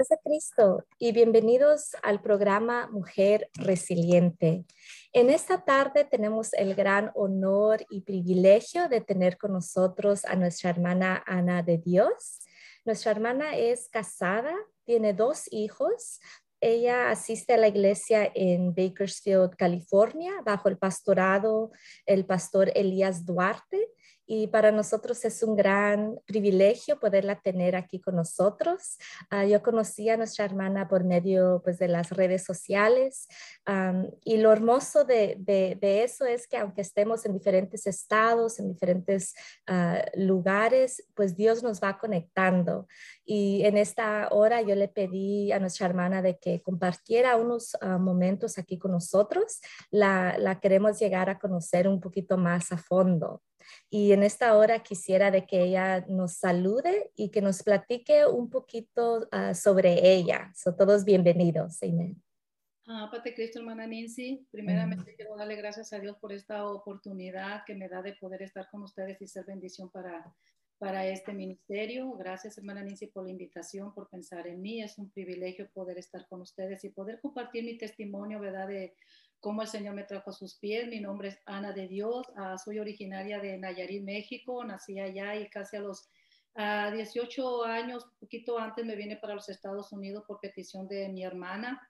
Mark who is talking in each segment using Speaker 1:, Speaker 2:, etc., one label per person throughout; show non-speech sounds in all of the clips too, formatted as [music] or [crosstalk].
Speaker 1: Paz a Cristo y bienvenidos al programa Mujer Resiliente. En esta tarde tenemos el gran honor y privilegio de tener con nosotros a nuestra hermana Ana de Dios. Nuestra hermana es casada, tiene dos hijos. Ella asiste a la iglesia en Bakersfield, California, bajo el pastorado el pastor Elías Duarte y para nosotros es un gran privilegio poderla tener aquí con nosotros. Ah, yo conocí a nuestra hermana por medio pues, de las redes sociales y lo hermoso de, de, eso es que aunque estemos en diferentes estados, en diferentes ah, lugares, pues Dios nos va conectando. Y en esta hora yo le pedí a nuestra hermana de que compartiera unos ah, momentos aquí con nosotros. La, la queremos llegar a conocer un poquito más a fondo. Y en esta hora quisiera de que ella nos salude y que nos platique un poquito uh, sobre ella. Son todos bienvenidos. Amén.
Speaker 2: Ah, Padre Cristo, hermana Nancy, primeramente quiero darle gracias a Dios por esta oportunidad que me da de poder estar con ustedes y ser bendición para, para este ministerio. Gracias, hermana Nancy, por la invitación, por pensar en mí. Es un privilegio poder estar con ustedes y poder compartir mi testimonio, ¿verdad? De cómo el Señor me trajo a sus pies. Mi nombre es Ana de Dios, ah, soy originaria de Nayarit, México, nací allá y casi a los 18 años, poquito antes me vine para los Estados Unidos por petición de mi hermana.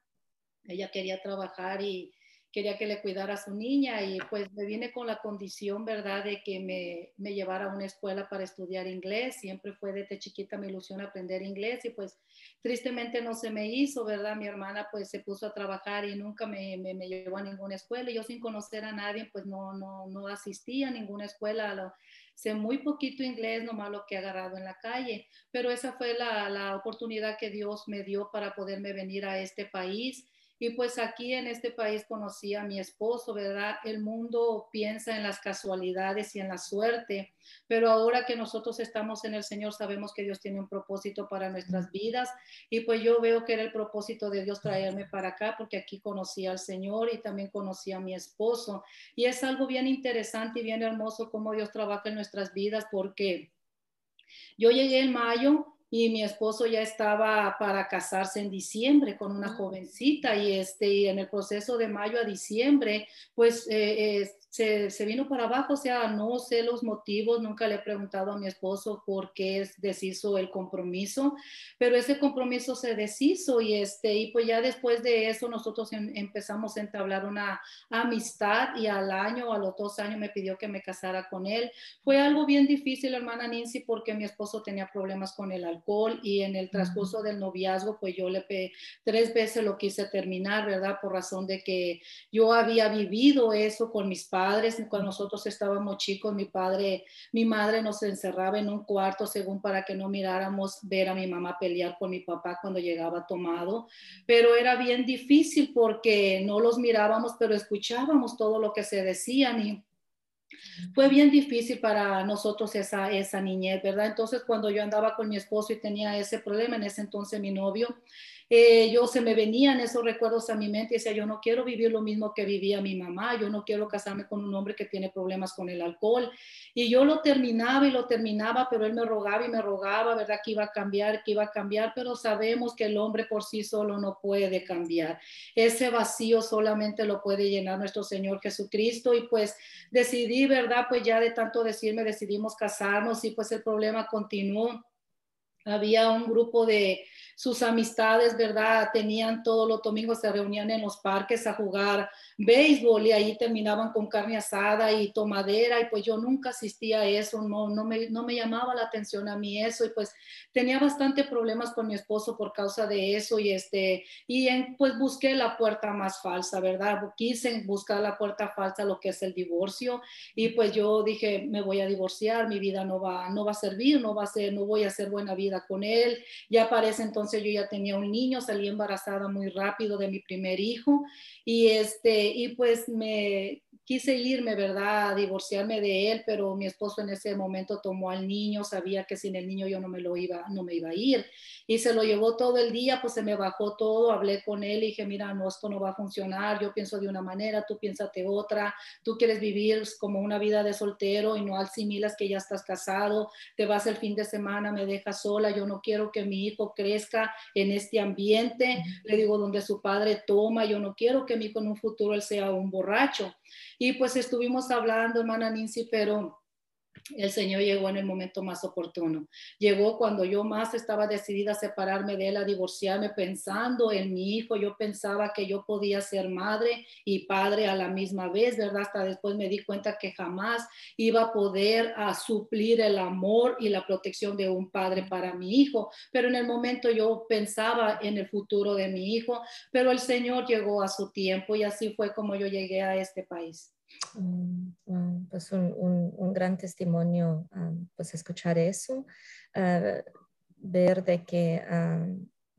Speaker 2: Ella quería trabajar y quería que le cuidara a su niña y pues me vine con la condición, ¿verdad?, de que me, me llevara a una escuela para estudiar inglés. Siempre fue desde chiquita mi ilusión aprender inglés y pues tristemente no se me hizo, ¿verdad? Mi hermana pues se puso a trabajar y nunca me, me, llevó a ninguna escuela. Y yo sin conocer a nadie pues no, no, no asistí a ninguna escuela. Lo, sé muy poquito inglés, nomás lo que he agarrado en la calle, pero esa fue la, la oportunidad que Dios me dio para poderme venir a este país y pues aquí en este país conocí a mi esposo, ¿verdad? El mundo piensa en las casualidades y en la suerte, pero ahora que nosotros estamos en el Señor sabemos que Dios tiene un propósito para nuestras vidas y pues yo veo que era el propósito de Dios traerme para acá porque aquí conocí al Señor y también conocí a mi esposo. Y es algo bien interesante y bien hermoso cómo Dios trabaja en nuestras vidas porque yo llegué en mayo y mi esposo ya estaba para casarse en diciembre con una ah. jovencita y este y en el proceso de mayo a diciembre pues eh, eh, se, vino para abajo, o sea, no sé los motivos, nunca le he preguntado a mi esposo por qué deshizo el compromiso, pero ese compromiso se deshizo y este, y pues ya después de eso nosotros em, empezamos a entablar una amistad y al año, a los dos años me pidió que me casara con él. Fue algo bien difícil, hermana Nancy, porque mi esposo tenía problemas con el alcohol y en el transcurso del noviazgo, pues yo le tres veces lo quise terminar, ¿verdad? Por razón de que yo había vivido eso con mis padres padres, cuando nosotros estábamos chicos, mi padre, mi madre nos encerraba en un cuarto según para que no miráramos ver a mi mamá pelear con mi papá cuando llegaba tomado, pero era bien difícil porque no los mirábamos, pero escuchábamos todo lo que se decían y fue bien difícil para nosotros esa, esa niñez, ¿verdad? Entonces, cuando yo andaba con mi esposo y tenía ese problema, en ese entonces mi novio, eh, yo se me venían esos recuerdos a mi mente y decía, yo no quiero vivir lo mismo que vivía mi mamá, yo no quiero casarme con un hombre que tiene problemas con el alcohol. Y yo lo terminaba y lo terminaba, pero él me rogaba y me rogaba, ¿verdad? Que iba a cambiar, que iba a cambiar, pero sabemos que el hombre por sí solo no puede cambiar. Ese vacío solamente lo puede llenar nuestro Señor Jesucristo y pues decidí, ¿verdad? Pues ya de tanto decirme, decidimos casarnos y pues el problema continuó. Había un grupo de sus amistades, ¿verdad? Tenían todos los domingos, se reunían en los parques a jugar béisbol y ahí terminaban con carne asada y tomadera y pues yo nunca asistía a eso, no, no, me, no me llamaba la atención a mí eso y pues tenía bastante problemas con mi esposo por causa de eso y este, y pues busqué la puerta más falsa, ¿verdad? Quise buscar la puerta falsa, lo que es el divorcio y pues yo dije, me voy a divorciar, mi vida no va, no va a servir, no va a ser, no voy a hacer buena vida con él, ya parece entonces yo ya tenía un niño, salí embarazada muy rápido de mi primer hijo y este y pues me quise irme, ¿verdad? A divorciarme de él, pero mi esposo en ese momento tomó al niño, sabía que sin el niño yo no me lo iba, no me iba a ir. Y se lo llevó todo el día, pues se me bajó todo, hablé con él y dije, mira, no, esto no va a funcionar, yo pienso de una manera, tú piénsate otra, tú quieres vivir como una vida de soltero y no asimilas que ya estás casado, te vas el fin de semana, me dejas sola, yo no quiero que mi hijo crezca en este ambiente, le digo, donde su padre toma, yo no quiero que mi hijo en un futuro él sea un borracho. Y pues estuvimos hablando, hermana Nancy, pero el Señor llegó en el momento más oportuno. Llegó cuando yo más estaba decidida a separarme de él, a divorciarme, pensando en mi hijo. Yo pensaba que yo podía ser madre y padre a la misma vez, ¿verdad? Hasta después me di cuenta que jamás iba a poder a suplir el amor y la protección de un padre para mi hijo. Pero en el momento yo pensaba en el futuro de mi hijo, pero el Señor llegó a su tiempo y así fue como yo llegué a este país.
Speaker 1: Mm, pues un, un, gran testimonio, pues escuchar eso, ah, ver de que,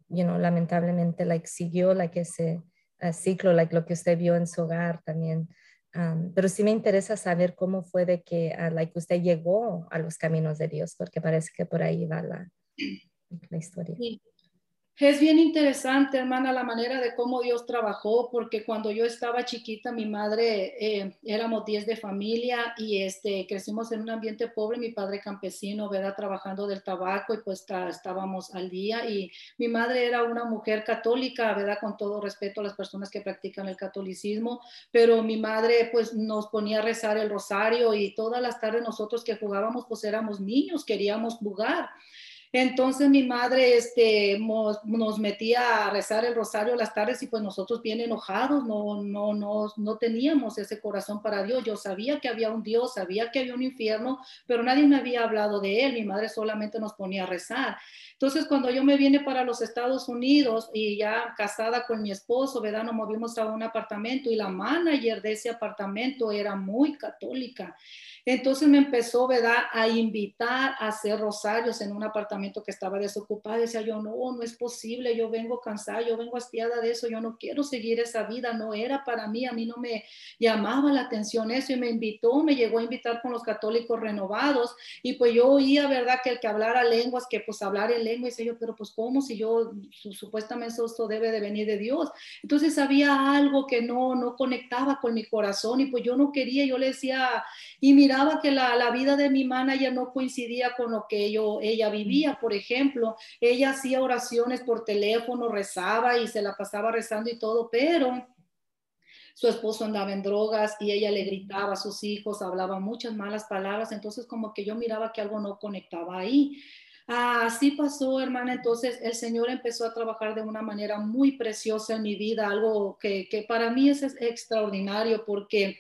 Speaker 1: you know, lamentablemente, like, siguió, like, ese uh, ciclo, like, lo que usted vio en su hogar también. pero sí me interesa saber cómo fue de que, uh, like, usted llegó a los caminos de Dios, porque parece que por ahí va la, la historia.
Speaker 2: Sí. Es bien interesante, hermana, la manera de cómo Dios trabajó, porque cuando yo estaba chiquita, mi madre, eh, éramos 10 de familia y este, crecimos en un ambiente pobre, mi padre campesino, ¿verdad? Trabajando del tabaco y pues estábamos al día y mi madre era una mujer católica, ¿verdad? Con todo respeto a las personas que practican el catolicismo, pero mi madre pues nos ponía a rezar el rosario y todas las tardes nosotros que jugábamos pues éramos niños, queríamos jugar. Entonces mi madre este, nos, metía a rezar el rosario las tardes y pues nosotros bien enojados, no, no, no, no teníamos ese corazón para Dios. Yo sabía que había un Dios, sabía que había un infierno, pero nadie me había hablado de él. Mi madre solamente nos ponía a rezar. Entonces, cuando yo me vine para los Estados Unidos y ya casada con mi esposo, ¿verdad? Nos movimos a un apartamento y la manager de ese apartamento era muy católica. Entonces me empezó, ¿verdad?, a invitar a hacer rosarios en un apartamento que estaba desocupado. Decía yo, no, no es posible, yo vengo cansada, yo vengo hastiada de eso, yo no quiero seguir esa vida, no era para mí, a mí no me llamaba la atención eso y me invitó, me llegó a invitar con los católicos renovados y pues yo oía, ¿verdad?, que el que hablara lenguas, que pues hablar en lengua, y decía yo, pero pues cómo si yo supuestamente eso debe de venir de Dios. Entonces había algo que no, no conectaba con mi corazón y pues yo no quería, yo le decía, y mira, miraba que la, la, vida de mi manager no coincidía con lo que yo, ella vivía. Por ejemplo, ella hacía oraciones por teléfono, rezaba y se la pasaba rezando y todo, pero su esposo andaba en drogas y ella le gritaba a sus hijos, hablaba muchas malas palabras, entonces como que yo miraba que algo no conectaba ahí. Así pasó, hermana. Entonces el Señor empezó a trabajar de una manera muy preciosa en mi vida, algo que, que para mí es extraordinario porque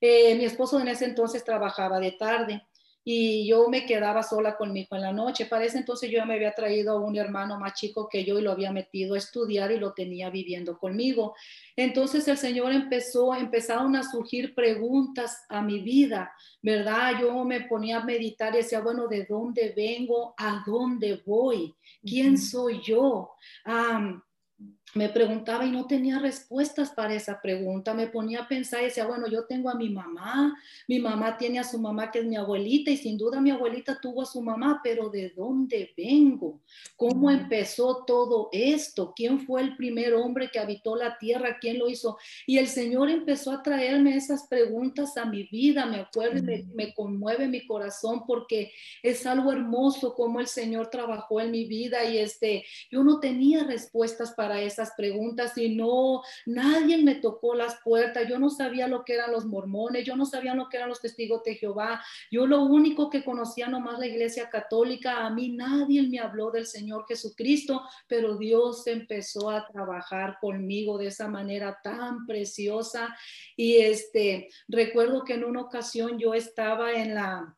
Speaker 2: eh, mi esposo en ese entonces trabajaba de tarde y yo me quedaba sola con mi hijo en la noche. Para ese entonces yo me había traído a un hermano más chico que yo y lo había metido a estudiar y lo tenía viviendo conmigo. Entonces el Señor empezó, empezaron a surgir preguntas a mi vida, ¿verdad? Yo me ponía a meditar y decía, bueno, ¿de dónde vengo? ¿A dónde voy? ¿Quién soy yo? Me preguntaba y no tenía respuestas para esa pregunta. Me ponía a pensar y decía, bueno, yo tengo a mi mamá, mi mamá tiene a su mamá que es mi abuelita y sin duda mi abuelita tuvo a su mamá, pero ¿de dónde vengo? ¿Cómo empezó todo esto? ¿Quién fue el primer hombre que habitó la tierra? ¿Quién lo hizo? Y el Señor empezó a traerme esas preguntas a mi vida, me acuerdo y me, me conmueve mi corazón porque es algo hermoso como el Señor trabajó en mi vida y este, yo no tenía respuestas para eso esas preguntas y no, nadie me tocó las puertas, yo no sabía lo que eran los mormones, yo no sabía lo que eran los testigos de Jehová, yo lo único que conocía nomás la iglesia católica, a mí nadie me habló del Señor Jesucristo, pero Dios empezó a trabajar conmigo de esa manera tan preciosa y este, recuerdo que en una ocasión yo estaba en la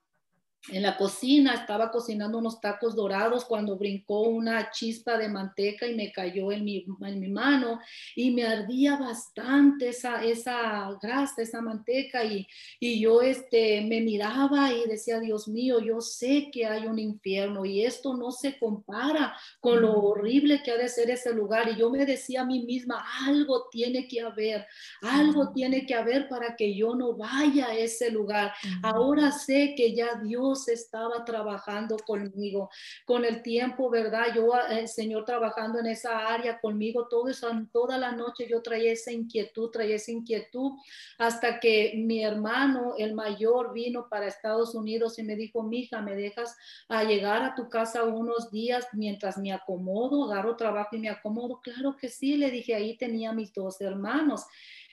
Speaker 2: en la cocina, estaba cocinando unos tacos dorados cuando brincó una chispa de manteca y me cayó en mi, en mi mano y me ardía bastante esa, esa grasa, esa manteca y, y yo este, me miraba y decía, Dios mío, yo sé que hay un infierno y esto no se compara con lo horrible que ha de ser ese lugar y yo me decía a mí misma, algo tiene que haber, algo tiene que haber para que yo no vaya a ese lugar. Ahora sé que ya Dios estaba trabajando conmigo. Con el tiempo, ¿verdad? Yo, el Señor trabajando en esa área conmigo, todo eso, toda la noche yo traía esa inquietud, traía esa inquietud, hasta que mi hermano, el mayor, vino para Estados Unidos y me dijo, mija, ¿me dejas a llegar a tu casa unos días mientras me acomodo, agarro trabajo y me acomodo? Claro que sí, le dije, ahí tenía mis dos hermanos.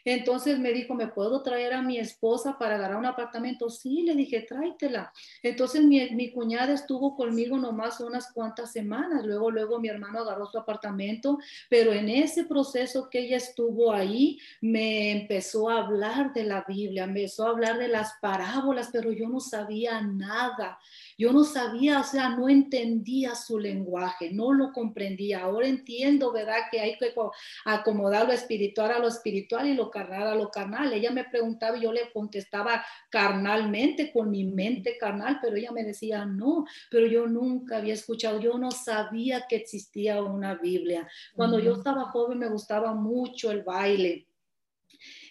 Speaker 2: Entonces me dijo, ¿me puedo traer a mi esposa para agarrar un apartamento? Sí, le dije, tráetela. Entonces mi, mi cuñada estuvo conmigo nomás unas cuantas semanas. Luego, luego mi hermano agarró su apartamento, pero en ese proceso que ella estuvo ahí, me empezó a hablar de la Biblia, empezó a hablar de las parábolas, pero yo no sabía nada. Yo no sabía, o sea, no entendía su lenguaje, no lo comprendía. Ahora entiendo, ¿verdad? Que hay que acomodar lo espiritual a lo espiritual y lo carnal a lo carnal. Ella me preguntaba y yo le contestaba carnalmente, con mi mente carnal, pero ella me decía, no, pero yo nunca había escuchado, yo no sabía que existía una Biblia. Cuando yo estaba joven me gustaba mucho el baile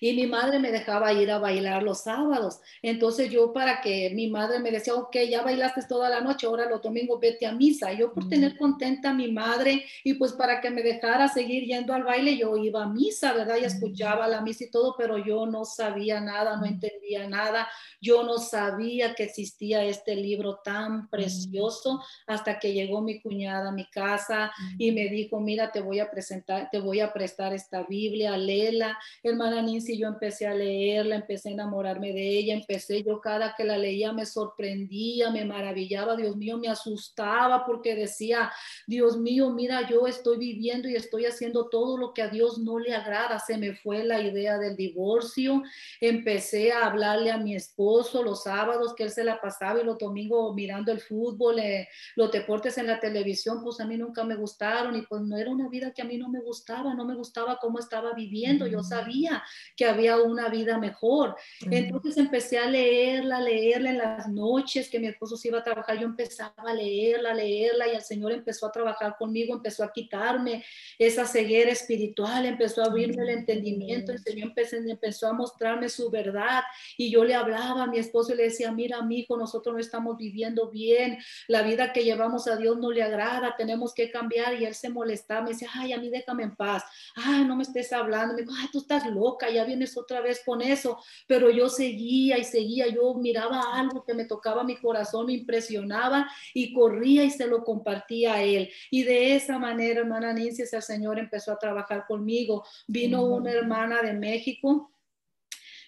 Speaker 2: y mi madre me dejaba ir a bailar los sábados. Entonces yo para que mi madre me decía, ok, ya bailaste toda la noche, ahora los domingos vete a misa. Yo por tener contenta a mi madre y pues para que me dejara seguir yendo al baile, yo iba a misa, ¿verdad? Y escuchaba la misa y todo, pero yo no sabía nada, no entendía nada. Yo no sabía que existía este libro tan precioso hasta que llegó mi cuñada a mi casa y me dijo, mira, te voy a presentar, te voy a prestar esta Biblia, léela. Hermana Nancy, yo empecé a leerla, empecé a enamorarme de ella, empecé yo cada que la leía me sorprendía, me maravillaba, Dios mío, me asustaba porque decía, Dios mío, mira, yo estoy viviendo y estoy haciendo todo lo que a Dios no le agrada. Se me fue la idea del divorcio, empecé a hablarle a mi esposo los sábados que él se la pasaba y los domingos mirando el fútbol, eh, los deportes en la televisión, pues a mí nunca me gustaron y pues no era una vida que a mí no me gustaba, no me gustaba cómo estaba viviendo, yo sabía que había una vida mejor. Entonces empecé a leerla, leerla en las noches que mi esposo se iba a trabajar, yo empezaba a leerla, leerla y el Señor empezó a trabajar conmigo, empezó a quitarme esa ceguera espiritual, empezó a abrirme el entendimiento, el Señor empezó, empezó a mostrarme su verdad y yo le hablaba a mi esposo y le decía, mira, mi hijo, nosotros no estamos viviendo bien, la vida que llevamos a Dios no le agrada, tenemos que cambiar y él se molestaba, me decía, ay, a mí déjame en paz, ay, no me estés hablando, me dijo, ay, tú estás loca, ya vienes otra vez con eso, pero yo seguía y seguía, yo miraba algo que me tocaba mi corazón, me impresionaba y corría y se lo compartía a él. Y de esa manera, hermana Nancy, el Señor empezó a trabajar conmigo. Vino una hermana de México.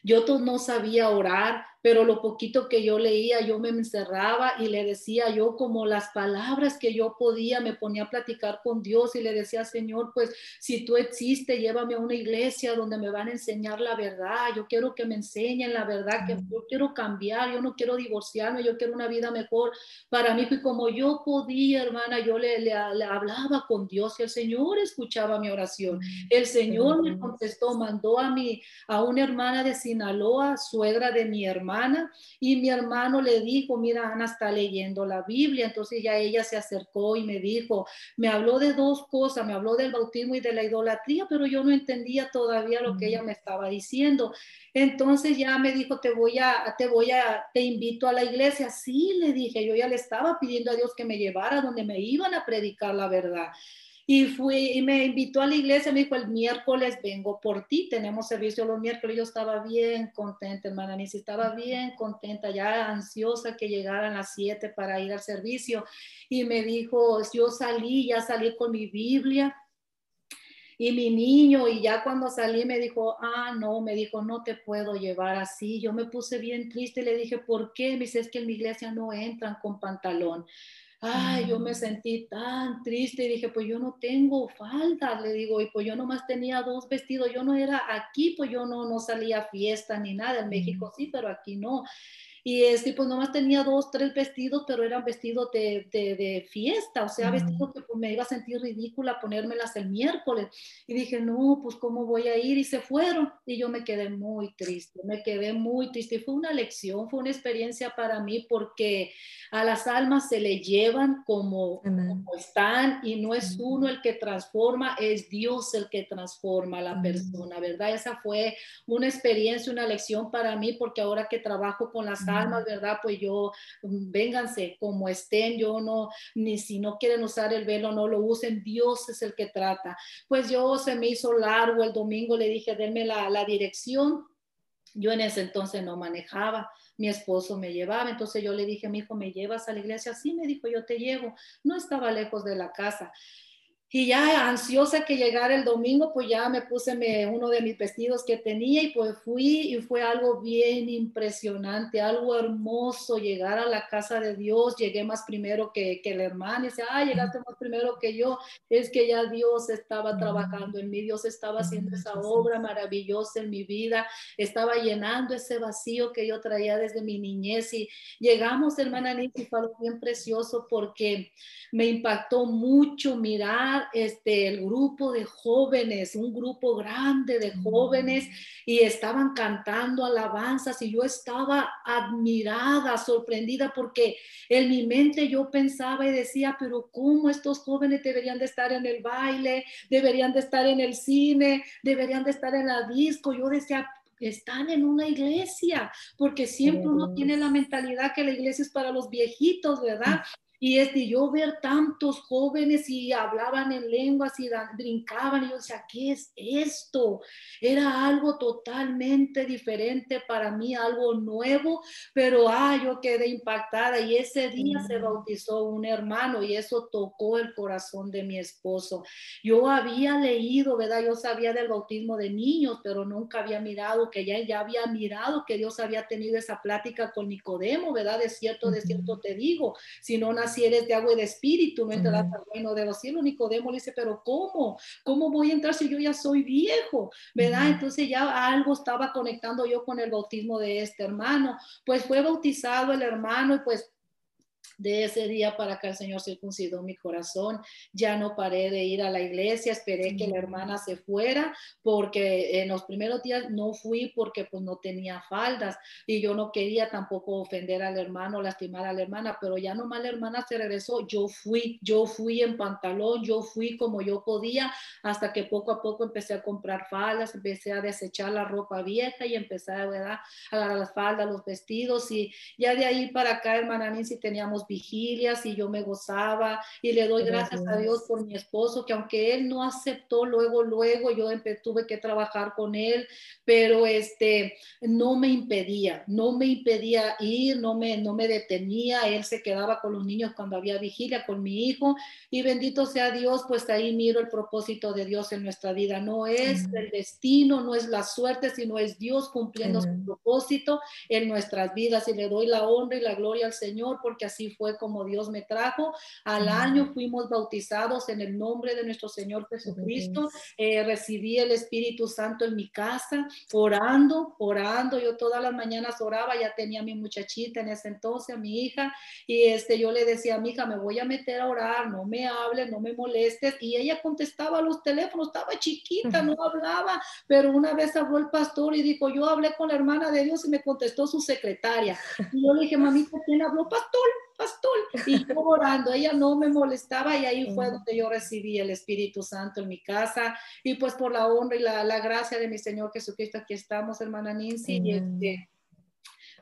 Speaker 2: Yo no sabía orar, pero lo poquito que yo leía, yo me encerraba y le decía yo como las palabras que yo podía, me ponía a platicar con Dios y le decía, Señor, pues si tú existes, llévame a una iglesia donde me van a enseñar la verdad, yo quiero que me enseñen la verdad, que yo quiero cambiar, yo no quiero divorciarme, yo quiero una vida mejor para mí. Y como yo podía, hermana, yo le, le, hablaba con Dios y el Señor escuchaba mi oración. El Señor me contestó, mandó a mí, a una hermana de Sinaloa, suegra de mi hermana, y mi hermano le dijo, mira, Ana está leyendo la Biblia. Entonces ya ella se acercó y me dijo, me habló de dos cosas, me habló del bautismo y de la idolatría, pero yo no entendía todavía lo que ella me estaba diciendo. Entonces ya me dijo, te voy a, te voy a, te invito a la iglesia. Sí, le dije, yo ya le estaba pidiendo a Dios que me llevara donde me iban a predicar la verdad. Y fui y me invitó a la iglesia, me dijo, el miércoles vengo por ti, tenemos servicio los miércoles. Yo estaba bien contenta, hermana Nancy, estaba bien contenta, ya ansiosa que llegaran las siete para ir al servicio. Y me dijo, yo salí, ya salí con mi Biblia, y mi niño, y ya cuando salí me dijo, ah, no, me dijo, no te puedo llevar así. Yo me puse bien triste y le dije, ¿por qué? Me dice, es que en mi iglesia no entran con pantalón. Ay, yo me sentí tan triste y dije, pues yo no tengo falda, le digo, y pues yo nomás tenía dos vestidos, yo no era aquí, pues yo no, no salía a fiesta ni nada, en México sí, pero aquí no. Y este, pues nomás tenía dos, tres vestidos, pero eran vestidos de, de, de fiesta, o sea, vestidos que pues, me iba a sentir ridícula ponérmelas el miércoles. Y dije, no, pues cómo voy a ir, y se fueron, y yo me quedé muy triste, me quedé muy triste, y fue una lección, fue una experiencia para mí, porque a las almas se le llevan como, como están, y no es uno el que transforma, es Dios el que transforma a la persona, ¿verdad? Esa fue una experiencia, una lección para mí, porque ahora que trabajo con las almas, ¿verdad? Pues yo, mm, vénganse como estén, yo no, ni si no quieren usar el velo, no lo usen, Dios es el que trata. Pues yo se me hizo largo el domingo, le dije, denme la, la dirección. Yo en ese entonces no manejaba, mi esposo me llevaba, entonces yo le dije, mi hijo, ¿me llevas a la iglesia? Sí, me dijo, yo te llevo. No estaba lejos de la casa. Y ya ansiosa que llegara el domingo, pues ya me puse uno de mis vestidos que tenía y pues fui y fue algo bien impresionante, algo hermoso llegar a la casa de Dios. Llegué más primero que, que el hermano y dice, ah, llegaste más primero que yo. Es que ya Dios estaba trabajando en mí, Dios estaba haciendo esa obra maravillosa en mi vida, estaba llenando ese vacío que yo traía desde mi niñez y llegamos, hermana Nancy, fue algo bien precioso porque me impactó mucho mirar este, el grupo de jóvenes, un grupo grande de jóvenes, y estaban cantando alabanzas y yo estaba admirada, sorprendida, porque en mi mente yo pensaba y decía, pero ¿cómo estos jóvenes deberían de estar en el baile, deberían de estar en el cine, deberían de estar en la disco? Yo decía, están en una iglesia, porque siempre uno tiene la mentalidad que la iglesia es para los viejitos, ¿verdad? Y es de yo ver tantos jóvenes y hablaban en lenguas y brincaban y yo decía, ¿qué es esto? Era algo totalmente diferente para mí, algo nuevo, pero ah, yo quedé impactada y ese día se bautizó un hermano y eso tocó el corazón de mi esposo. Yo había leído, ¿verdad? Yo sabía del bautismo de niños, pero nunca había mirado que ya, ya había mirado que Dios había tenido esa plática con Nicodemo, ¿verdad? De cierto, de cierto te digo, si no si eres de agua y de espíritu, no entrarás al reino de los cielos. Nicodemo le dice, pero ¿cómo? ¿Cómo voy a entrar si yo ya soy viejo? ¿Verdad? Entonces ya algo estaba conectando yo con el bautismo de este hermano. Pues fue bautizado el hermano y pues de ese día para acá el Señor circuncidó mi corazón. Ya no paré de ir a la iglesia, esperé que la hermana se fuera porque en los primeros días no fui porque pues no tenía faldas y yo no quería tampoco ofender al hermano, lastimar a la hermana, pero ya nomás la hermana se regresó, yo fui, yo fui en pantalón, yo fui como yo podía hasta que poco a poco empecé a comprar faldas, empecé a desechar la ropa vieja y empecé a agarrar las faldas, los vestidos y ya de ahí para acá, hermana Nancy, teníamos vigilias y yo me gozaba y le doy gracias a Dios por mi esposo, que aunque él no aceptó luego, luego yo tuve que trabajar con él, pero este, no me impedía, no me impedía ir, no me, no me detenía, él se quedaba con los niños cuando había vigilia con mi hijo y bendito sea Dios, pues ahí miro el propósito de Dios en nuestra vida, no es el destino, no es la suerte, sino es Dios cumpliendo su propósito en nuestras vidas y le doy la honra y la gloria al Señor porque así fue como Dios me trajo. Al año fuimos bautizados en el nombre de nuestro Señor Jesucristo. Eh, recibí el Espíritu Santo en mi casa, orando, orando. Yo todas las mañanas oraba, ya tenía mi muchachita en ese entonces, a mi hija, y este, yo le decía a mi hija, me voy a meter a orar, no me hables, no me molestes. Y ella contestaba los teléfonos, estaba chiquita, no hablaba, pero una vez habló el pastor y dijo, yo hablé con la hermana de Dios y me contestó su secretaria. Y yo le dije, mamita, ¿quién habló? Pastor pastor. Y yo orando, ella no me molestaba y ahí fue donde yo recibí el Espíritu Santo en mi casa. Y pues por la honra y la, la gracia de mi Señor Jesucristo, aquí estamos, hermana Nancy. Y este,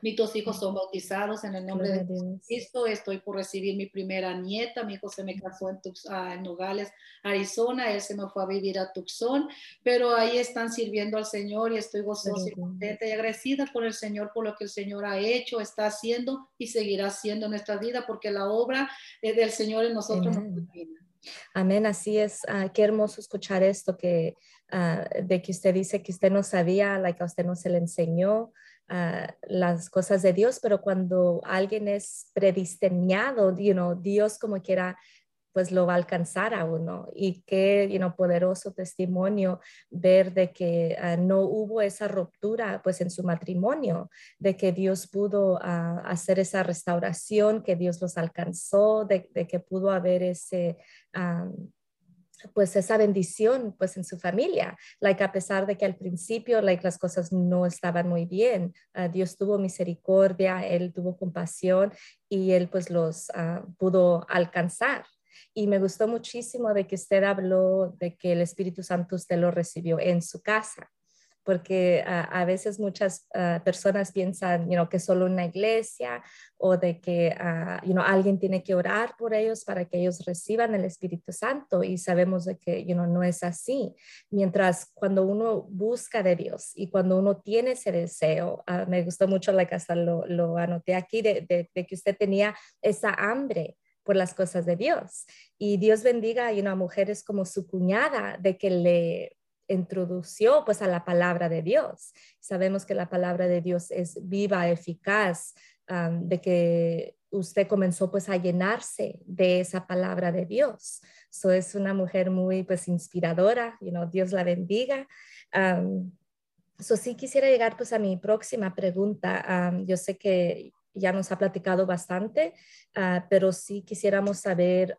Speaker 2: mis dos hijos son bautizados en el nombre de Cristo. Estoy por recibir mi primera nieta. Mi hijo se me casó en, ah, en Nogales, Arizona. Él se me fue a vivir a Tucson. Pero ahí están sirviendo al Señor y estoy gozosa y contenta y agradecida por el Señor, por lo que el Señor ha hecho, está haciendo y seguirá haciendo en nuestra vida, porque la obra del Señor en nosotros no termina.
Speaker 1: Amén, así es. Ah, qué hermoso escuchar esto que ah, de que usted dice que usted no sabía, la que a usted no se le enseñó, las cosas de Dios, pero cuando alguien es predestinado, you know, Dios como quiera pues lo va a alcanzar a uno. Y qué you know, poderoso testimonio ver de que ah, no hubo esa ruptura pues en su matrimonio, de que Dios pudo ah, hacer esa restauración, que Dios los alcanzó, de, que pudo haber ese... pues esa bendición pues en su familia, like a pesar de que al principio like las cosas no estaban muy bien, Dios tuvo misericordia, él tuvo compasión y él pues los pudo alcanzar. Y me gustó muchísimo de que usted habló de que el Espíritu Santo usted lo recibió en su casa, porque a veces muchas ah, personas piensan you que solo una iglesia o de que uh, you alguien tiene que orar por ellos para que ellos reciban el Espíritu Santo y sabemos de que you no es así. Mientras cuando uno busca de Dios y cuando uno tiene ese deseo, ah, me gustó mucho, la casa lo, lo anoté aquí, de, de que usted tenía esa hambre por las cosas de Dios. Y Dios bendiga a mujeres como su cuñada de que le introdució pues a la palabra de Dios. Sabemos que la palabra de Dios es viva, eficaz, de que usted comenzó pues a llenarse de esa palabra de Dios. So es una mujer muy pues inspiradora, you know, Dios la bendiga. So sí quisiera llegar pues a mi próxima pregunta. yo sé que ya nos ha platicado bastante, ah, pero sí quisiéramos saber,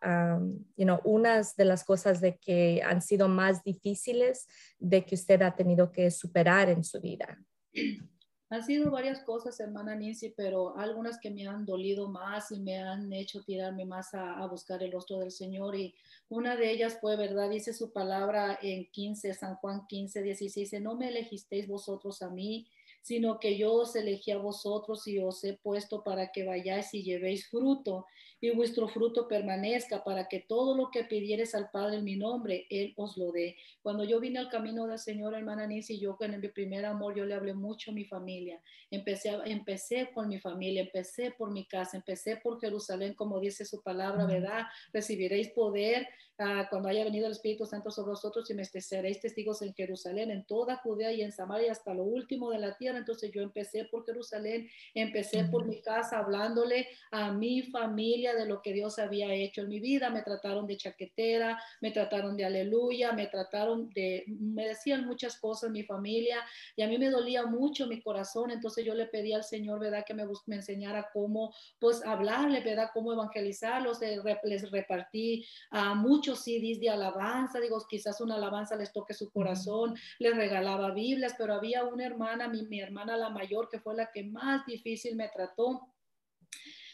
Speaker 1: you know, unas de las cosas de que han sido más difíciles de que usted ha tenido que superar en su vida. [clears throat]
Speaker 2: Han sido varias cosas, hermana Nancy, pero algunas que me han dolido más y me han hecho tirarme más a, a, buscar el rostro del Señor. Y una de ellas fue, ¿verdad? Dice su palabra en 15, San Juan 15, 16, dice, no me elegisteis vosotros a mí, sino que yo os elegí a vosotros y os he puesto para que vayáis y llevéis fruto y vuestro fruto permanezca para que todo lo que pidieres al Padre en mi nombre, Él os lo dé. Cuando yo vine al camino del Señor, hermana Nancy, yo con mi primer amor, yo le hablé mucho a mi familia. Empecé, empecé con mi familia, empecé por mi casa, empecé por Jerusalén, como dice su palabra, ¿verdad? Recibiréis poder Ah, cuando haya venido el Espíritu Santo sobre vosotros y me seréis testigos en Jerusalén, en toda Judea y en Samaria hasta lo último de la tierra. Entonces yo empecé por Jerusalén, empecé por mi casa hablándole a mi familia de lo que Dios había hecho en mi vida. Me trataron de chaquetera, me trataron de aleluya, me trataron de, me decían muchas cosas mi familia y a mí me dolía mucho mi corazón. Entonces yo le pedí al Señor, ¿verdad? Que me, me enseñara cómo pues hablarle, ¿verdad? Cómo evangelizarlos. Les repartí a muchos CDs de alabanza, digo, quizás una alabanza les toque su corazón, les regalaba Biblias, pero había una hermana, mi, mi hermana la mayor, que fue la que más difícil me trató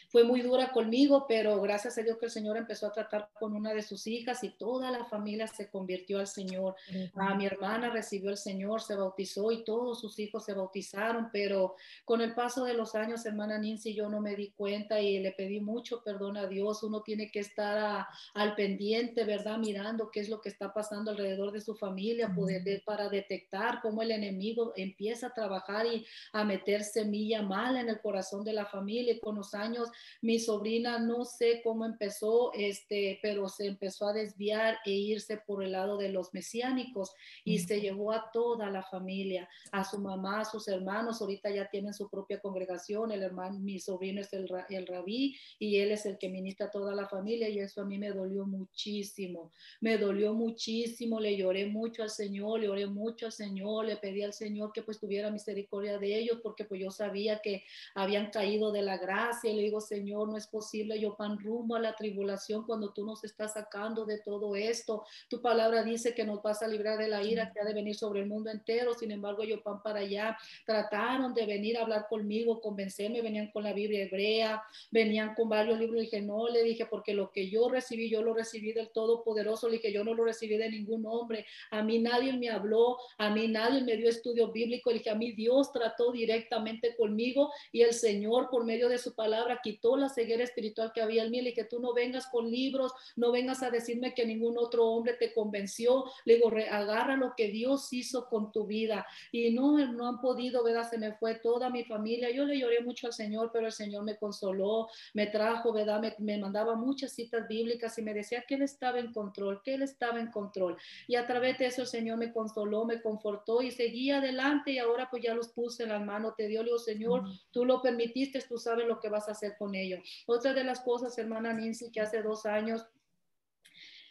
Speaker 2: fue muy dura conmigo, pero gracias a Dios que el Señor empezó a tratar con una de sus hijas y toda la familia se convirtió al Señor. A mi hermana recibió el Señor, se bautizó y todos sus hijos se bautizaron, pero con el paso de los años, hermana Nancy, yo no me di cuenta y le pedí mucho perdón a Dios. Uno tiene que estar al pendiente, ¿verdad? Mirando qué es lo que está pasando alrededor de su familia, poder ver para detectar cómo el enemigo empieza a trabajar y a meter semilla mala en el corazón de la familia. Y con los años mi sobrina no sé cómo empezó, este, pero se empezó a desviar e irse por el lado de los mesiánicos y se llevó a toda la familia, a su mamá, a sus hermanos, ahorita ya tienen su propia congregación, el hermano, mi sobrino es el, el rabí y él es el que ministra a toda la familia y eso a mí me dolió muchísimo, me dolió muchísimo, le lloré mucho al Señor, le oré mucho al Señor, le pedí al Señor que pues tuviera misericordia de ellos porque pues yo sabía que habían caído de la gracia y le digo, Señor, no es posible, yo pan rumbo a la tribulación cuando tú nos estás sacando de todo esto. Tu palabra dice que nos vas a librar de la ira que ha de venir sobre el mundo entero. Sin embargo, yo pan para allá. Trataron de venir a hablar conmigo, convencerme, venían con la Biblia hebrea, venían con varios libros. Dije, no, le dije, porque lo que yo recibí, yo lo recibí del Todopoderoso. Le dije, yo no lo recibí de ningún hombre. A mí nadie me habló, a mí nadie me dio estudio bíblico. Le dije, a mí Dios trató directamente conmigo y el Señor por medio de su palabra quitó la ceguera espiritual que había en mí, y que tú no vengas con libros, no vengas a decirme que ningún otro hombre te convenció, le digo, agarra lo que Dios hizo con tu vida, y no, no han podido, ¿verdad? Se me fue toda mi familia, yo le lloré mucho al Señor, pero el Señor me consoló, me trajo, ¿verdad? Me, me mandaba muchas citas bíblicas y me decía que Él estaba en control, que Él estaba en control, y a través de eso el Señor me consoló, me confortó y seguía adelante, y ahora pues ya los puse en las manos, te dio, le digo, Señor, tú lo permitiste, tú sabes lo que vas a hacer con ellos. Otra de las cosas, hermana Nancy, que hace dos años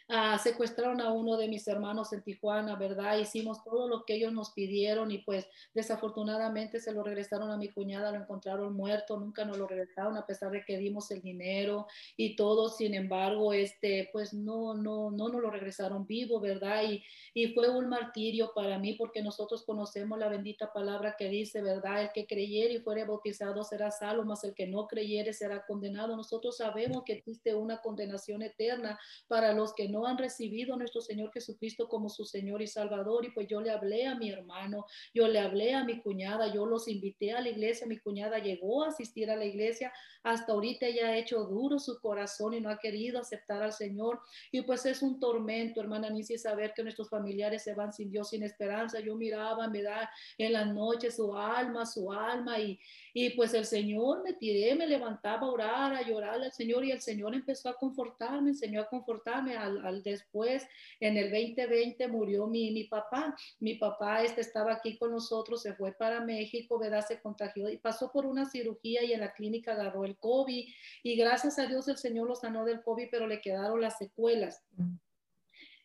Speaker 2: Ah, secuestraron a uno de mis hermanos en Tijuana, ¿verdad? Hicimos todo lo que ellos nos pidieron y pues desafortunadamente se lo regresaron a mi cuñada, lo encontraron muerto, nunca nos lo regresaron a pesar de que dimos el dinero y todo, sin embargo, este, pues no, no, no nos lo regresaron vivo, ¿verdad? Y, y fue un martirio para mí porque nosotros conocemos la bendita palabra que dice, ¿verdad? El que creyere y fuere bautizado será salvo, mas el que no creyere será condenado. Nosotros sabemos que existe una condenación eterna para los que no no han recibido a nuestro Señor Jesucristo como su Señor y Salvador. Y pues yo le hablé a mi hermano, yo le hablé a mi cuñada, yo los invité a la iglesia, mi cuñada llegó a asistir a la iglesia, hasta ahorita ella ha hecho duro su corazón y no ha querido aceptar al Señor. Y pues es un tormento, hermana Nici, saber que nuestros familiares se van sin Dios, sin esperanza. Yo miraba, me da en la noche su alma, su alma y, y pues el Señor me tiré, me levantaba a orar, a llorar al Señor y el Señor empezó a confortarme, enseñó a confortarme. Al, después, en el 2020 murió mi, mi papá. Mi papá este, estaba aquí con nosotros, se fue para México, ¿verdad? Se contagió y pasó por una cirugía y en la clínica agarró el COVID y gracias a Dios el Señor lo sanó del COVID, pero le quedaron las secuelas. Mm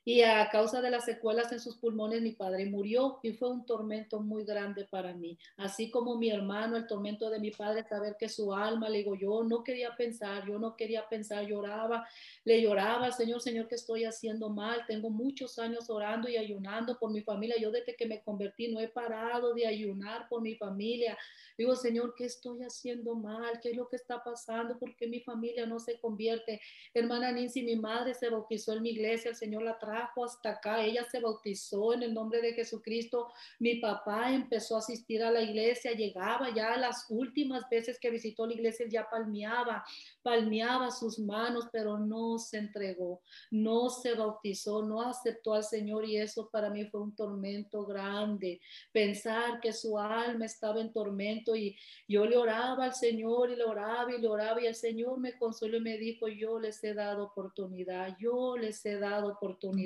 Speaker 2: y a causa de las secuelas en sus pulmones mi padre murió y fue un tormento muy grande para mí. Así como mi hermano, el tormento de mi padre, saber que su alma, le digo, yo no quería pensar, yo no quería pensar, lloraba, le lloraba, Señor, Señor, que estoy haciendo mal? Tengo muchos años orando y ayunando por mi familia. Yo desde que me convertí no he parado de ayunar por mi familia. Digo, Señor, ¿qué estoy haciendo mal? ¿Qué es lo que está pasando? ¿Por qué mi familia no se convierte? Hermana Nancy, mi madre se bautizó en mi iglesia, el Señor la hasta acá. Ella se bautizó en el nombre de Jesucristo. Mi papá empezó a asistir a la iglesia, llegaba ya las últimas veces que visitó la iglesia, ya palmeaba, palmeaba sus manos, pero no se entregó, no se bautizó, no aceptó al Señor y eso para mí fue un tormento grande. Pensar que su alma estaba en tormento y yo le oraba al Señor y le oraba y le oraba y el Señor me consoló y me dijo, yo les he dado oportunidad, yo les he dado oportunidad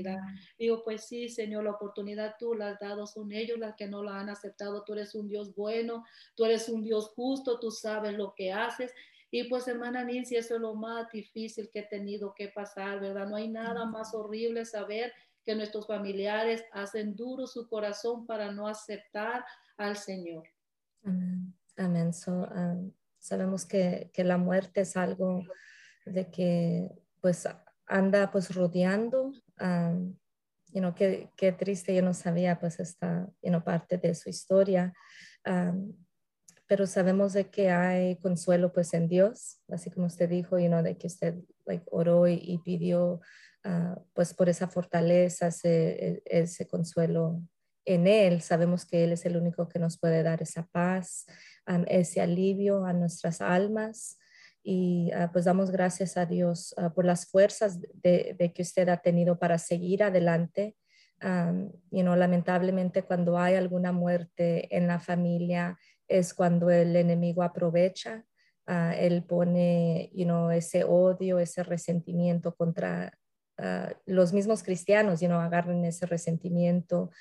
Speaker 2: Digo, pues sí, Señor, la oportunidad tú la has dado, son ellos las que no la han aceptado. Tú eres un Dios bueno, tú eres un Dios justo, tú sabes lo que haces. Y pues, hermana Nancy, eso es lo más difícil que he tenido que pasar, ¿verdad? No hay nada más horrible saber que nuestros familiares hacen duro su corazón para no aceptar al Señor.
Speaker 1: Amén. Amén. Um, sabemos que, que, la muerte es algo de que pues anda pues rodeando um, you know, qué, qué, triste, yo no sabía pues esta you know, parte de su historia, pero sabemos de que hay consuelo pues en Dios, así como usted dijo, you know, de que usted like, oró y, pidió uh, pues por esa fortaleza, ese, e, ese, consuelo en Él. Sabemos que Él es el único que nos puede dar esa paz, ese alivio a nuestras almas y ah, pues damos gracias a Dios ah, por las fuerzas de, que usted ha tenido para seguir adelante. y no lamentablemente cuando hay alguna muerte en la familia es cuando el enemigo aprovecha, uh, él pone you know, ese odio, ese resentimiento contra los mismos cristianos, you know, agarran ese resentimiento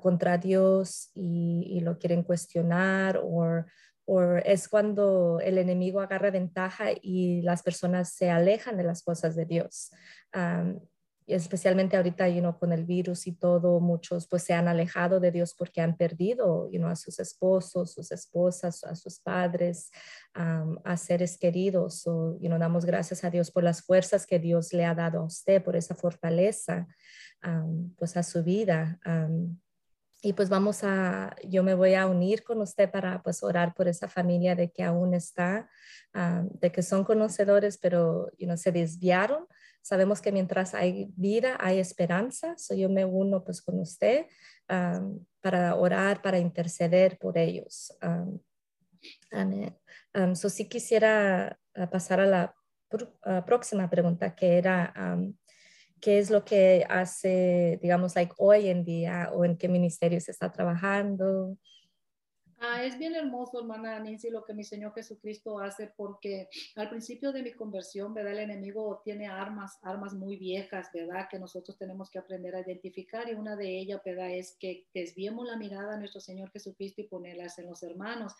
Speaker 1: contra Dios y, y, lo quieren cuestionar o o es cuando el enemigo agarra ventaja y las personas se alejan de las cosas de Dios. y especialmente ahorita, you know, con el virus y todo, muchos pues se han alejado de Dios porque han perdido, you know, a sus esposos, sus esposas, a sus padres, a seres queridos. O, you know, damos gracias a Dios por las fuerzas que Dios le ha dado a usted, por esa fortaleza, pues a su vida y pues vamos a, yo me voy a unir con usted para pues orar por esa familia de que aún está, ah, de que son conocedores, pero you know, se desviaron. Sabemos que mientras hay vida, hay esperanza. So yo me uno pues con usted ah, para orar, para interceder por ellos. Um, amén. so sí quisiera pasar a la próxima pregunta que era qué es lo que hace, digamos, like hoy en día o en qué ministerio se está trabajando.
Speaker 2: Ah, es bien hermoso, hermana Nancy, lo que mi Señor Jesucristo hace, porque al principio de mi conversión, ¿verdad? El enemigo tiene armas, armas muy viejas, ¿verdad? Que nosotros tenemos que aprender a identificar y una de ellas, ¿verdad? Es que desviemos la mirada a nuestro Señor Jesucristo y ponerlas en los hermanos.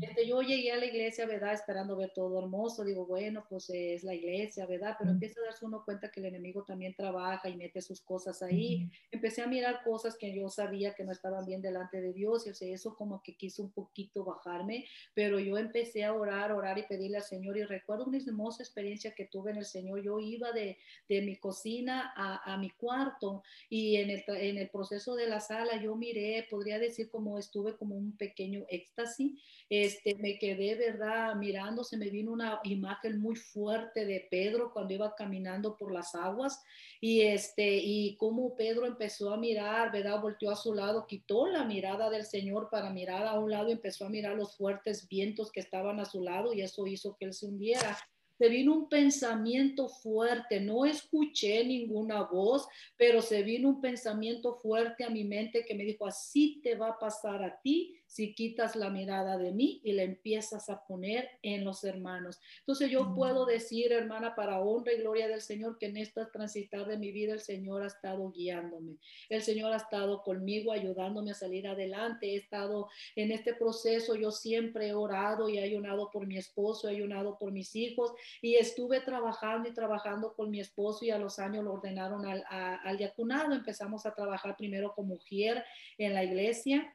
Speaker 2: este, yo llegué a la iglesia, ¿verdad? Esperando ver todo hermoso, digo, bueno, pues es la iglesia, ¿verdad? Pero empieza a darse uno cuenta que el enemigo también trabaja y mete sus cosas ahí. Empecé a mirar cosas que yo sabía que no estaban bien delante de Dios y eso como que quiso un poquito bajarme, pero yo empecé a orar, orar y pedirle al Señor y recuerdo una hermosa experiencia que tuve en el Señor. Yo iba de, de mi cocina a, mi cuarto y en el, en el proceso de la sala yo miré, podría decir como estuve como un pequeño éxtasis, este, me quedé, ¿verdad? Mirando, se me vino una imagen muy fuerte de Pedro cuando iba caminando por las aguas y este, y como Pedro empezó a mirar, ¿verdad? Volteó a su lado, quitó la mirada del Señor para mirar a un lado empezó a mirar los fuertes vientos que estaban a su lado y eso hizo que él se hundiera. Se vino un pensamiento fuerte, no escuché ninguna voz, pero se vino un pensamiento fuerte a mi mente que me dijo, así te va a pasar a ti si quitas la mirada de mí y la empiezas a poner en los hermanos. Entonces yo puedo decir, hermana, para honra y gloria del Señor, que en esta transitar de mi vida el Señor ha estado guiándome. El Señor ha estado conmigo, ayudándome a salir adelante. He estado en este proceso, yo siempre he orado y he ayunado por mi esposo, he ayunado por mis hijos y estuve trabajando y trabajando con mi esposo y a los años lo ordenaron al, al diaconado. Empezamos a trabajar primero como mujer en la iglesia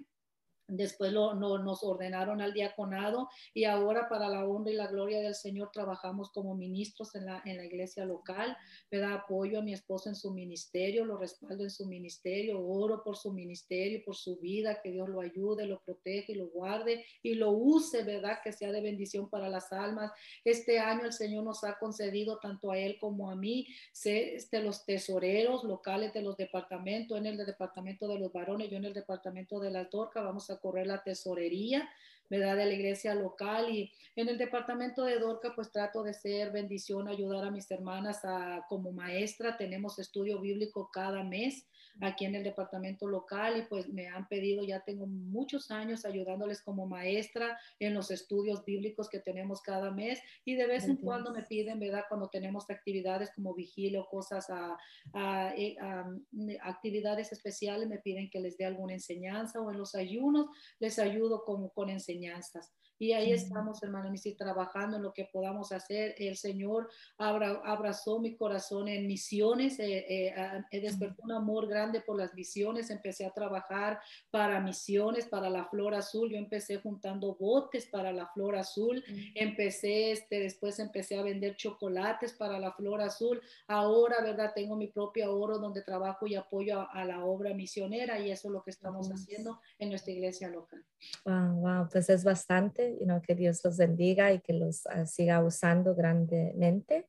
Speaker 2: Después lo, no, nos ordenaron al diaconado y ahora para la honra y la gloria del Señor trabajamos como ministros en la, en la iglesia local. Me da apoyo a mi esposo en su ministerio, lo respaldo en su ministerio, oro por su ministerio, por su vida, que Dios lo ayude, lo protege lo guarde y lo use, ¿verdad? Que sea de bendición para las almas. Este año el Señor nos ha concedido tanto a él como a mí, de este, los tesoreros locales de los departamentos, en el departamento de los varones, yo en el departamento de la Torca, vamos a correr la tesorería, ¿verdad? De la iglesia local y en el departamento de Dorca pues trato de ser bendición, ayudar a mis hermanas como maestra, tenemos estudio bíblico cada mes aquí en el departamento local y pues me han pedido, ya tengo muchos años ayudándoles como maestra en los estudios bíblicos que tenemos cada mes y de vez en cuando me piden, ¿verdad? Cuando tenemos actividades como vigilio, cosas, a, eh, actividades especiales, me piden que les dé alguna enseñanza o en los ayunos les ayudo con, con enseñanzas. Y ahí estamos, hermano Missy, trabajando en lo que podamos hacer. El Señor abrazó mi corazón en misiones. Eh, eh, he despertado un amor grande por las misiones. Empecé a trabajar para misiones, para la flor azul. Yo empecé juntando botes para la flor azul. Empecé, este, después empecé a vender chocolates para la flor azul. Ahora, ¿verdad? Tengo mi propio oro donde trabajo y apoyo a, la obra misionera y eso es lo que estamos haciendo en nuestra iglesia local.
Speaker 1: Wow, wow, pues es bastante que Dios los bendiga y que los ah, siga usando grandemente.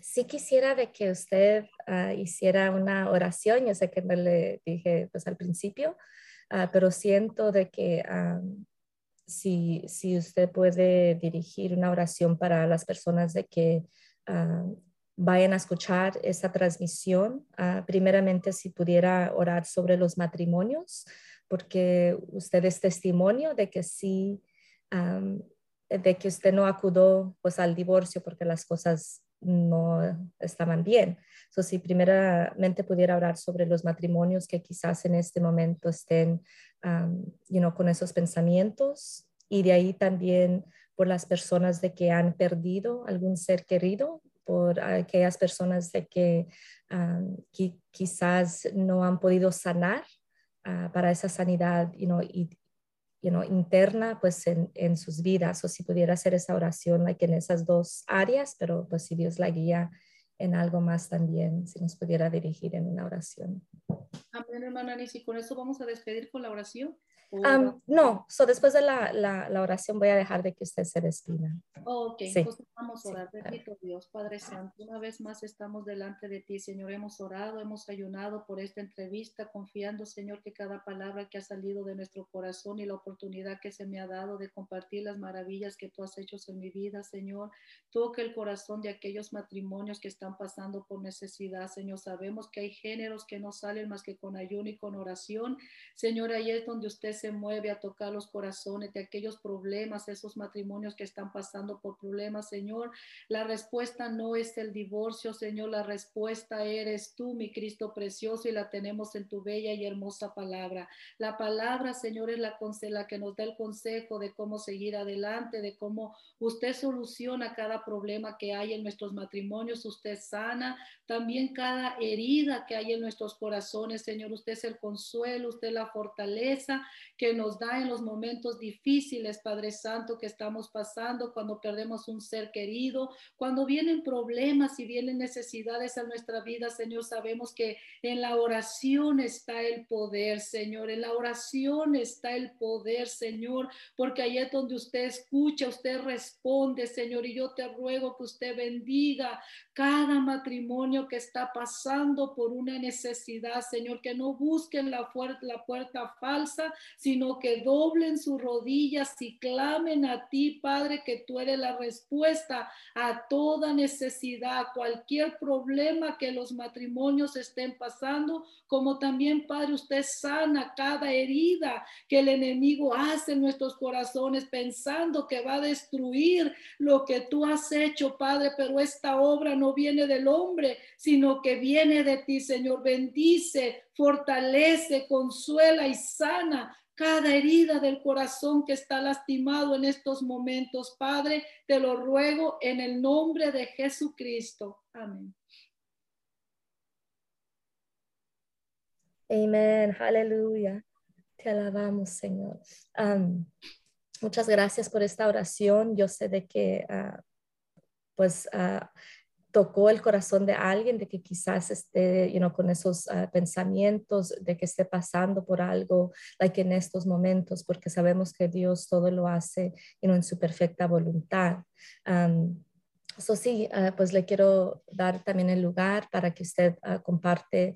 Speaker 1: sí quisiera de que usted ah, hiciera una oración, yo sé que no le dije pues al principio, ah, pero siento de que si, si usted puede dirigir una oración para las personas de que vayan a escuchar esta transmisión. primeramente, si pudiera orar sobre los matrimonios, porque usted es testimonio de que sí, de que usted no acudó pues al divorcio porque las cosas no estaban bien. So, si primeramente pudiera hablar sobre los matrimonios que quizás en este momento estén you con esos pensamientos y de ahí también por las personas de que han perdido algún ser querido, por aquellas personas de que quizás no han podido sanar Ah, para esa sanidad you know, y, you know, interna pues en, en, sus vidas o si pudiera hacer esa oración like, en esas dos áreas, pero pues si Dios la guía en algo más también, si nos pudiera dirigir en una oración.
Speaker 2: Amén, hermana Nancy. Con eso vamos a despedir con la oración
Speaker 1: no, so después de la, la, la, oración voy a dejar de que usted se despida.
Speaker 2: ok, entonces vamos a orar. Bendito Dios, Padre Santo, una vez más estamos delante de ti, Señor. Hemos orado, hemos ayunado por esta entrevista, confiando, Señor, que cada palabra que ha salido de nuestro corazón y la oportunidad que se me ha dado de compartir las maravillas que tú has hecho en mi vida, Señor, toque el corazón de aquellos matrimonios que están pasando por necesidad, Señor. Sabemos que hay géneros que no salen más que con ayuno y con oración. Señor, ahí es donde usted se mueve a tocar los corazones de aquellos problemas, esos matrimonios que están pasando por problemas, Señor. La respuesta no es el divorcio, Señor. La respuesta eres tú, mi Cristo precioso, y la tenemos en tu bella y hermosa palabra. La palabra, Señor, es la, la que nos da el consejo de cómo seguir adelante, de cómo usted soluciona cada problema que hay en nuestros matrimonios, usted sana también cada herida que hay en nuestros corazones, Señor. Usted es el consuelo, usted es la fortaleza que nos da en los momentos difíciles, Padre Santo, que estamos pasando, cuando perdemos un ser querido, cuando vienen problemas y vienen necesidades a nuestra vida, Señor. Sabemos que en la oración está el poder, Señor. En la oración está el poder, Señor, porque ahí es donde usted escucha, usted responde, Señor. Y yo te ruego que usted bendiga cada matrimonio que está pasando por una necesidad, Señor, que no busquen la, la puerta falsa, sino que doblen sus rodillas y clamen a ti, Padre, que tú eres la respuesta a toda necesidad, cualquier problema que los matrimonios estén pasando, como también, Padre, usted sana cada herida que el enemigo hace en nuestros corazones pensando que va a destruir lo que tú has hecho, Padre, pero esta obra no viene del hombre, sino que viene de ti, Señor. Bendice, fortalece, consuela y sana cada herida del corazón que está lastimado en estos momentos. Padre, te lo ruego en el nombre de Jesucristo. Amén.
Speaker 1: Amén, aleluya. Te alabamos, Señor. muchas gracias por esta oración. Yo sé de que, ah, pues, uh, tocó el corazón de alguien, de que quizás esté you know, con esos ah, pensamientos, de que esté pasando por algo, like en estos momentos, porque sabemos que Dios todo lo hace you en su perfecta voluntad. Eso sí, ah, pues le quiero dar también el lugar para que usted uh, comparte,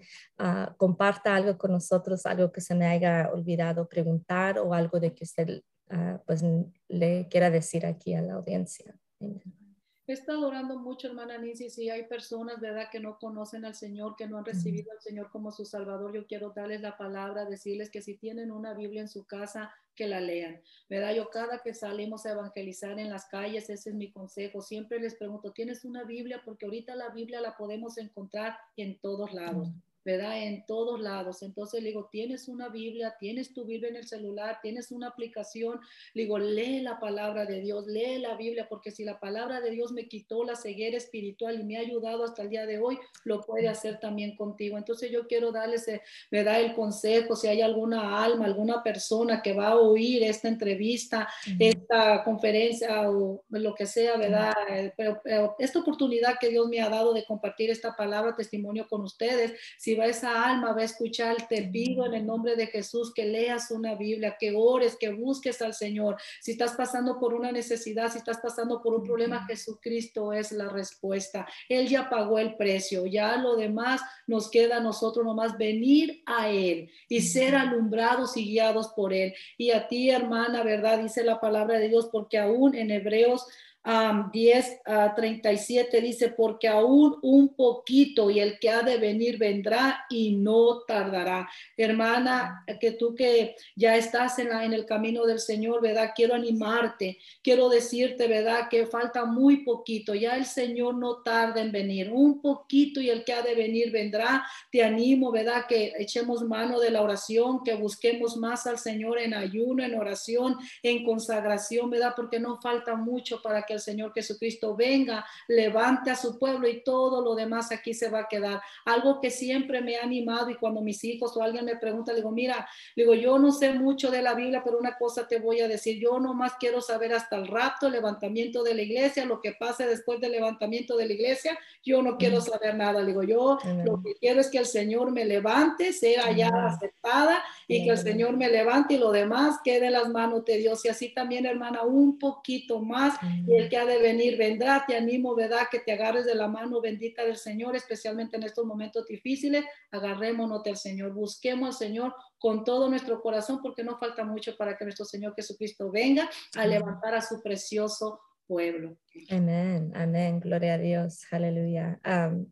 Speaker 1: comparta algo con nosotros, algo que se me haya olvidado preguntar o algo de que usted pues le quiera decir aquí a la audiencia.
Speaker 2: He estado orando mucho, hermana Nancy, si hay personas, ¿verdad?, que no conocen al Señor, que no han recibido al Señor como su Salvador, yo quiero darles la palabra, decirles que si tienen una Biblia en su casa, que la lean, ¿verdad? Yo cada que salimos a evangelizar en las calles, ese es mi consejo, siempre les pregunto, ¿tienes una Biblia? Porque ahorita la Biblia la podemos encontrar en todos lados. ¿Verdad? En todos lados. Entonces le digo, tienes una Biblia, tienes tu Biblia en el celular, tienes una aplicación, le digo, lee la palabra de Dios, lee la Biblia, porque si la palabra de Dios me quitó la ceguera espiritual y me ha ayudado hasta el día de hoy, lo puede hacer también contigo. Entonces yo quiero darles, ¿verdad? El consejo, si hay alguna alma, alguna persona que va a oír esta entrevista, esta conferencia o lo que sea, ¿verdad? Eh, pero, pero, esta oportunidad que Dios me ha dado de compartir esta palabra, testimonio con ustedes, si va esa alma, va a escuchar, te pido en el nombre de Jesús que leas una Biblia, que ores, que busques al Señor. Si estás pasando por una necesidad, si estás pasando por un problema, Jesucristo es la respuesta. Él ya pagó el precio, ya lo demás nos queda a nosotros nomás venir a Él y ser alumbrados y guiados por Él. Y a ti, hermana, ¿verdad? Dice la palabra de Dios, porque aún en Hebreos um, 10 a 37 dice, porque aún un poquito y el que ha de venir vendrá y no tardará. Hermana, que tú que ya estás en, la, en el camino del Señor, ¿verdad? Quiero animarte, quiero decirte, ¿verdad? Que falta muy poquito, ya el Señor no tarda en venir, un poquito y el que ha de venir vendrá. Te animo, ¿verdad? Que echemos mano de la oración, que busquemos más al Señor en ayuno, en oración, en consagración, ¿verdad? Porque no falta mucho para que el Señor Jesucristo venga, levante a su pueblo y todo lo demás aquí se va a quedar. Algo que siempre me ha animado y cuando mis hijos o alguien me pregunta, digo, mira, digo, yo no sé mucho de la Biblia, pero una cosa te voy a decir, yo nomás quiero saber hasta el rapto, el levantamiento de la iglesia, lo que pase después del levantamiento de la iglesia, yo no quiero saber nada. Digo, yo lo que quiero es que el Señor me levante, sea ya aceptada y que el Señor me levante y lo demás quede en las manos de Dios. Y así también, hermana, un poquito más que ha de venir vendrá. Te animo, ¿verdad? Que te agarres de la mano bendita del Señor, especialmente en estos momentos difíciles. Agarrémonos del Señor, busquemos al Señor con todo nuestro corazón, porque no falta mucho para que nuestro Señor Jesucristo venga a levantar a su precioso pueblo.
Speaker 1: Amén, amén, gloria a Dios, aleluya. Um,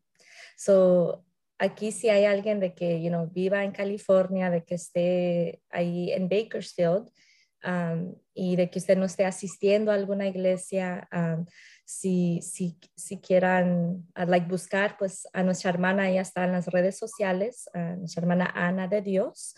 Speaker 1: so, aquí si hay alguien de que, you know, viva en California, de que esté ahí en Bakersfield y de que usted no esté asistiendo a alguna iglesia, si, si, si quieran uh, like, buscar, pues a nuestra hermana, ella está en las redes sociales, nuestra hermana Ana de Dios.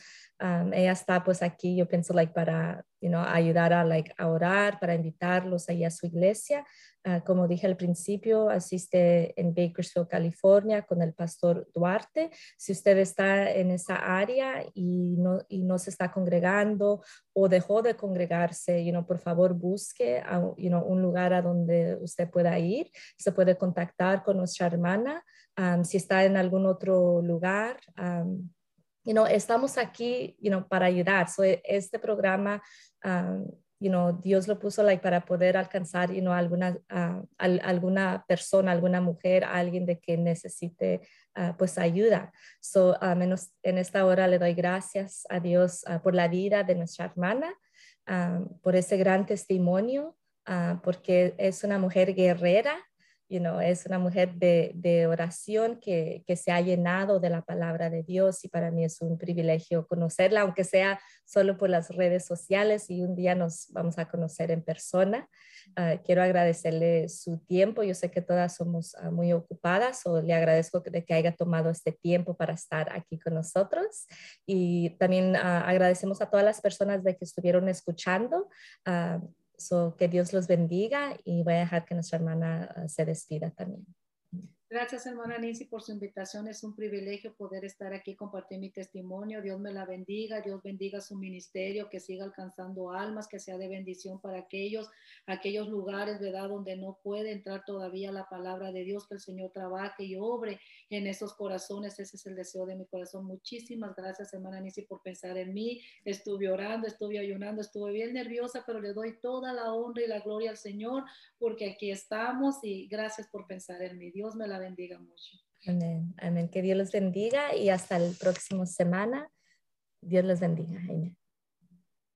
Speaker 1: Ella está pues aquí, yo pienso, like, para you know, ayudar a, like, orar, para invitarlos ahí a su iglesia. Uh, como dije al principio, asiste en Bakersfield, California, con el pastor Duarte. Si usted está en esa área y no, y no se está congregando o dejó de congregarse, you know, por favor busque you know, un lugar a donde usted pueda ir. Se puede contactar con nuestra hermana. Si está en algún otro lugar, you know, estamos aquí, you know, para ayudar. So, este programa, um, you know, Dios lo puso like, para poder alcanzar, you know, alguna, uh, al, alguna persona, alguna mujer, alguien de que necesite, uh, pues, ayuda. So, uh, menos en esta hora le doy gracias a Dios por la vida de nuestra hermana, por ese gran testimonio, porque es una mujer guerrera, you know, es una mujer de, de oración que, que, se ha llenado de la palabra de Dios y para mí es un privilegio conocerla, aunque sea solo por las redes sociales y un día nos vamos a conocer en persona. Uh, quiero agradecerle su tiempo. Yo sé que todas somos uh, muy ocupadas o le agradezco de que haya tomado este tiempo para estar aquí con nosotros y también uh, agradecemos a todas las personas de que estuvieron escuchando. So, que Dios los bendiga y voy a dejar que nuestra hermana uh, se despida también.
Speaker 2: Gracias, hermana Nancy, por su invitación. Es un privilegio poder estar aquí, compartir mi testimonio. Dios me la bendiga, Dios bendiga su ministerio, que siga alcanzando almas, que sea de bendición para aquellos, aquellos lugares, ¿verdad?, donde no puede entrar todavía la palabra de Dios, que el Señor trabaje y obre en esos corazones. Ese es el deseo de mi corazón. Muchísimas gracias, hermana Nancy, por pensar en mí. Estuve orando, estuve ayunando, estuve bien nerviosa, pero le doy toda la honra y la gloria al Señor, porque aquí estamos y gracias por pensar en mí. Dios me la bendiga mucho.
Speaker 1: Amén, amén. Que Dios los bendiga y hasta el próximo semana. Dios los bendiga. Amén.